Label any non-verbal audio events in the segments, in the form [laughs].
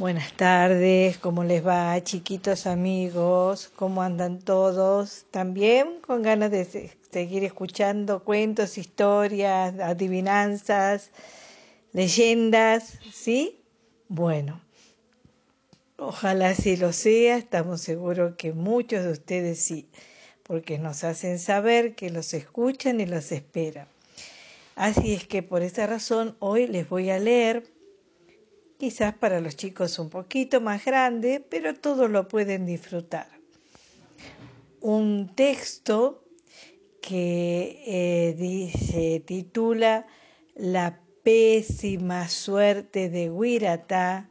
Buenas tardes, ¿cómo les va, chiquitos amigos? ¿Cómo andan todos? ¿También con ganas de seguir escuchando cuentos, historias, adivinanzas, leyendas? ¿Sí? Bueno, ojalá sí lo sea, estamos seguros que muchos de ustedes sí, porque nos hacen saber que los escuchan y los esperan. Así es que por esa razón hoy les voy a leer quizás para los chicos un poquito más grande, pero todos lo pueden disfrutar. Un texto que eh, dice, titula La pésima suerte de Huiratá,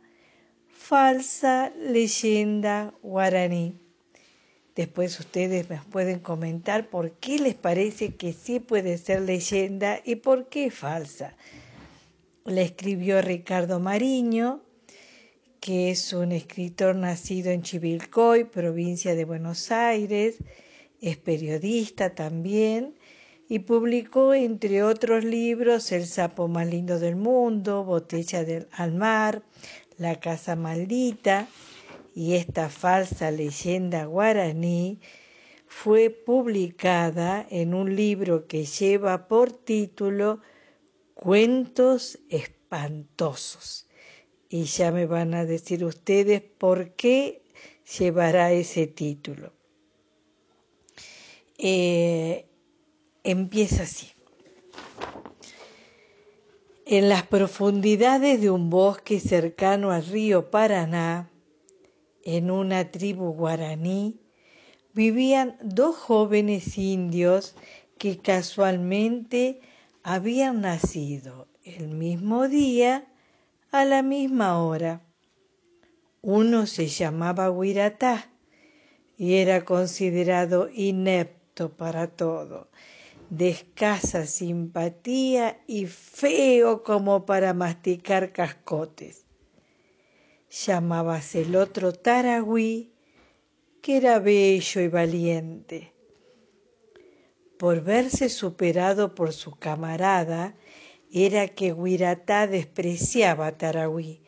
falsa leyenda guaraní. Después ustedes me pueden comentar por qué les parece que sí puede ser leyenda y por qué falsa la escribió Ricardo Mariño, que es un escritor nacido en Chivilcoy, provincia de Buenos Aires, es periodista también y publicó entre otros libros El sapo más lindo del mundo, Botella del, al mar, La casa maldita y esta falsa leyenda guaraní fue publicada en un libro que lleva por título cuentos espantosos. Y ya me van a decir ustedes por qué llevará ese título. Eh, empieza así. En las profundidades de un bosque cercano al río Paraná, en una tribu guaraní, vivían dos jóvenes indios que casualmente habían nacido el mismo día a la misma hora. Uno se llamaba Huiratá y era considerado inepto para todo, de escasa simpatía y feo como para masticar cascotes. Llamábase el otro Taragüí, que era bello y valiente por verse superado por su camarada, era que Huiratá despreciaba a Tarahui,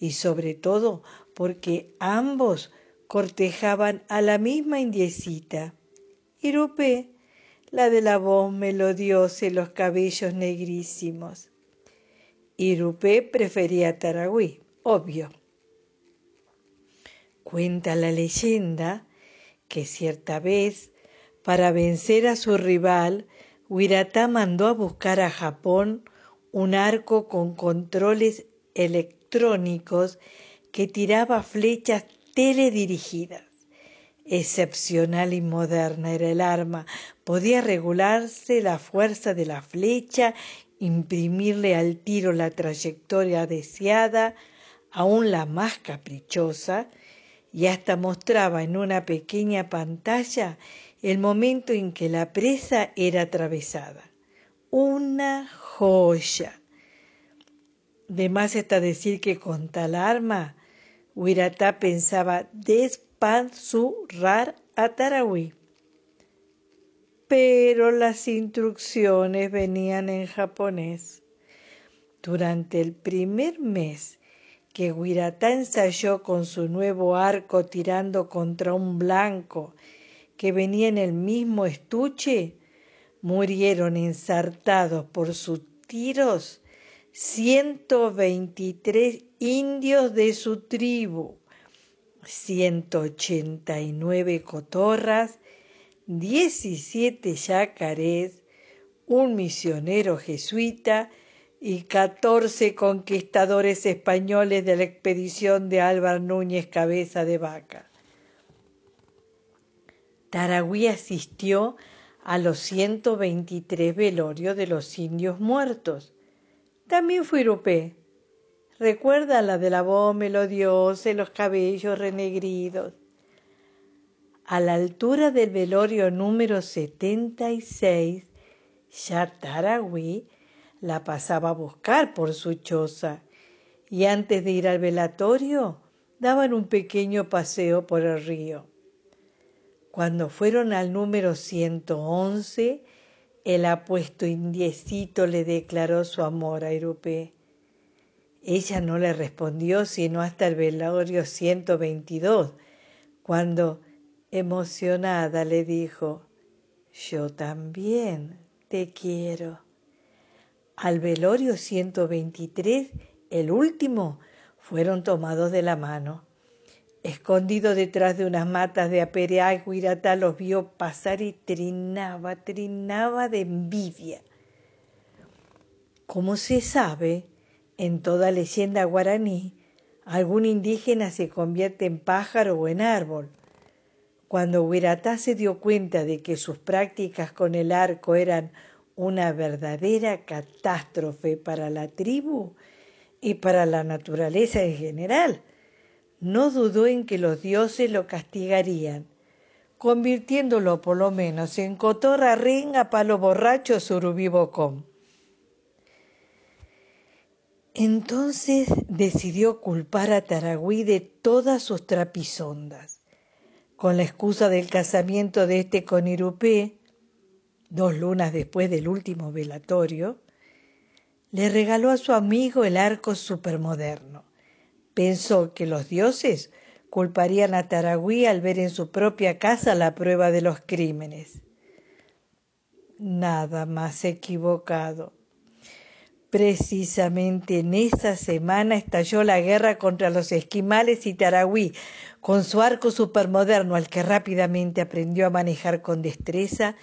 y sobre todo porque ambos cortejaban a la misma indiecita, Irupé, la de la voz melodiosa y los cabellos negrísimos. Irupé prefería a Taragüí, obvio. Cuenta la leyenda que cierta vez para vencer a su rival, Huiratá mandó a buscar a Japón un arco con controles electrónicos que tiraba flechas teledirigidas. Excepcional y moderna era el arma. Podía regularse la fuerza de la flecha, imprimirle al tiro la trayectoria deseada, aún la más caprichosa, y hasta mostraba en una pequeña pantalla el momento en que la presa era atravesada. Una joya. De más está decir que con tal arma, Huiratá pensaba despanzurrar a Tarahui. Pero las instrucciones venían en japonés. Durante el primer mes que Huiratá ensayó con su nuevo arco tirando contra un blanco que venía en el mismo estuche, murieron ensartados por sus tiros 123 indios de su tribu, 189 cotorras, 17 yacarés, un misionero jesuita y 14 conquistadores españoles de la expedición de Álvaro Núñez Cabeza de Vaca. Taragüí asistió a los 123 velorios de los indios muertos. También fue Irupé. Recuerda la de la voz melodiosa y los cabellos renegridos. A la altura del velorio número 76, ya Taragüí la pasaba a buscar por su choza y antes de ir al velatorio daban un pequeño paseo por el río. Cuando fueron al número 111, el apuesto indiecito le declaró su amor a Irupé. Ella no le respondió sino hasta el velorio 122, cuando, emocionada, le dijo, yo también te quiero. Al velorio 123, el último, fueron tomados de la mano. Escondido detrás de unas matas de aperea, Guiratá los vio pasar y trinaba, trinaba de envidia. Como se sabe, en toda leyenda guaraní, algún indígena se convierte en pájaro o en árbol. Cuando Huiratá se dio cuenta de que sus prácticas con el arco eran una verdadera catástrofe para la tribu y para la naturaleza en general, no dudó en que los dioses lo castigarían, convirtiéndolo por lo menos en cotorra ringa, palo borracho, surubibocón. Entonces decidió culpar a Taragüí de todas sus trapisondas. Con la excusa del casamiento de este con Irupé, dos lunas después del último velatorio, le regaló a su amigo el arco supermoderno. Pensó que los dioses culparían a Taragüí al ver en su propia casa la prueba de los crímenes. Nada más equivocado. Precisamente en esa semana estalló la guerra contra los esquimales y Taragüí, con su arco supermoderno al que rápidamente aprendió a manejar con destreza,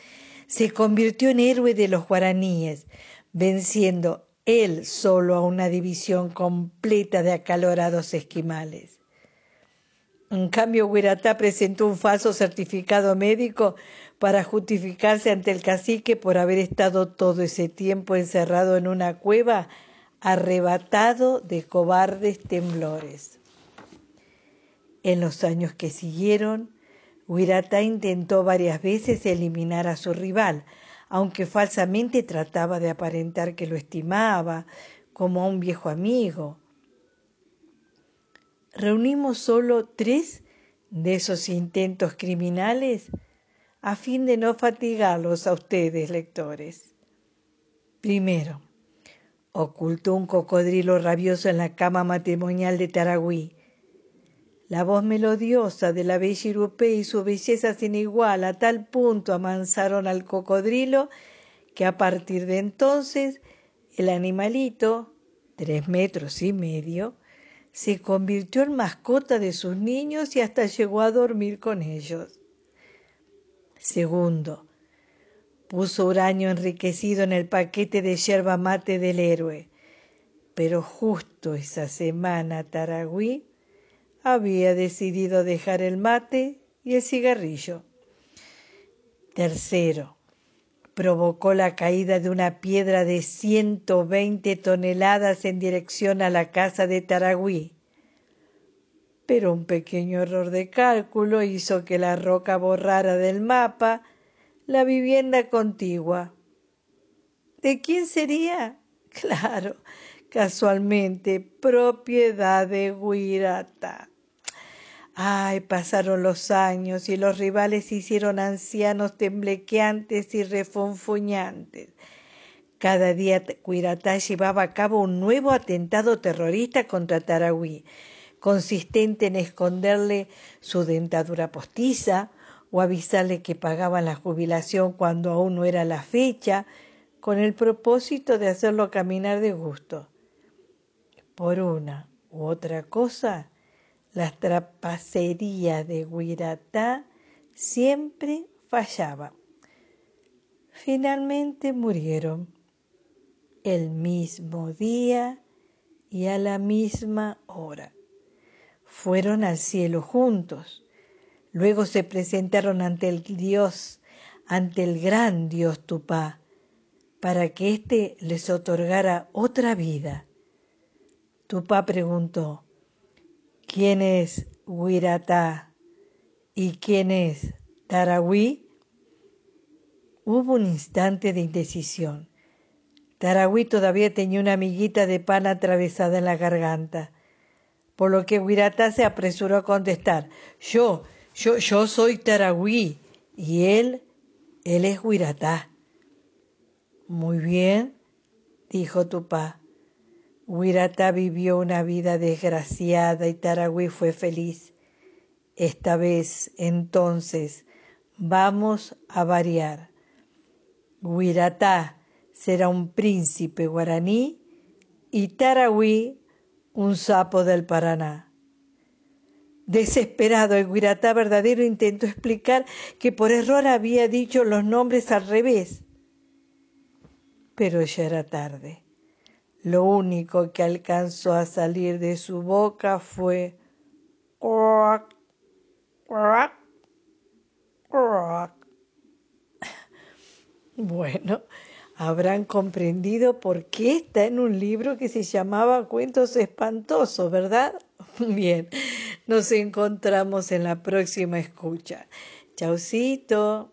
se convirtió en héroe de los guaraníes, venciendo él solo a una división completa de acalorados esquimales. En cambio, Huiratá presentó un falso certificado médico para justificarse ante el cacique por haber estado todo ese tiempo encerrado en una cueva, arrebatado de cobardes temblores. En los años que siguieron, Huiratá intentó varias veces eliminar a su rival, aunque falsamente trataba de aparentar que lo estimaba como a un viejo amigo. Reunimos solo tres de esos intentos criminales a fin de no fatigarlos a ustedes, lectores. Primero, ocultó un cocodrilo rabioso en la cama matrimonial de Taragüí. La voz melodiosa de la bella Irupé y su belleza sin igual a tal punto amansaron al cocodrilo que a partir de entonces el animalito, tres metros y medio, se convirtió en mascota de sus niños y hasta llegó a dormir con ellos. Segundo, puso uranio enriquecido en el paquete de yerba mate del héroe, pero justo esa semana Taragüí había decidido dejar el mate y el cigarrillo. Tercero, provocó la caída de una piedra de 120 toneladas en dirección a la casa de Taragüí pero un pequeño error de cálculo hizo que la roca borrara del mapa la vivienda contigua. ¿De quién sería? [laughs] Claro, casualmente, propiedad de Guirata. Ay, pasaron los años y los rivales se hicieron ancianos temblequeantes y refunfuñantes. Cada día Guiratá llevaba a cabo un nuevo atentado terrorista contra Taragüí consistente en esconderle su dentadura postiza o avisarle que pagaban la jubilación cuando aún no era la fecha, con el propósito de hacerlo caminar de gusto. Por una u otra cosa, las trapacerías de Guiratá siempre fallaban. Finalmente murieron el mismo día y a la misma hora fueron al cielo juntos. Luego se presentaron ante el Dios, ante el gran Dios Tupá, para que éste les otorgara otra vida. Tupá preguntó, ¿quién es Huiratá y quién es Tarahui? Hubo un instante de indecisión. Tarahui todavía tenía una amiguita de pan atravesada en la garganta por lo que Huiratá se apresuró a contestar, yo, yo, yo soy Taragüí y él, él es Huiratá. Muy bien, dijo Tupá. Huiratá vivió una vida desgraciada y Taragüí fue feliz. Esta vez, entonces, vamos a variar. Huiratá será un príncipe guaraní y Taragüí un sapo del Paraná. Desesperado, el Guiratá verdadero intentó explicar que por error había dicho los nombres al revés. Pero ya era tarde. Lo único que alcanzó a salir de su boca fue [laughs] Bueno, habrán comprendido por qué está en un libro que se llamaba Cuentos Espantosos, ¿verdad? [laughs] Bien, nos encontramos en la próxima escucha. Chaucito.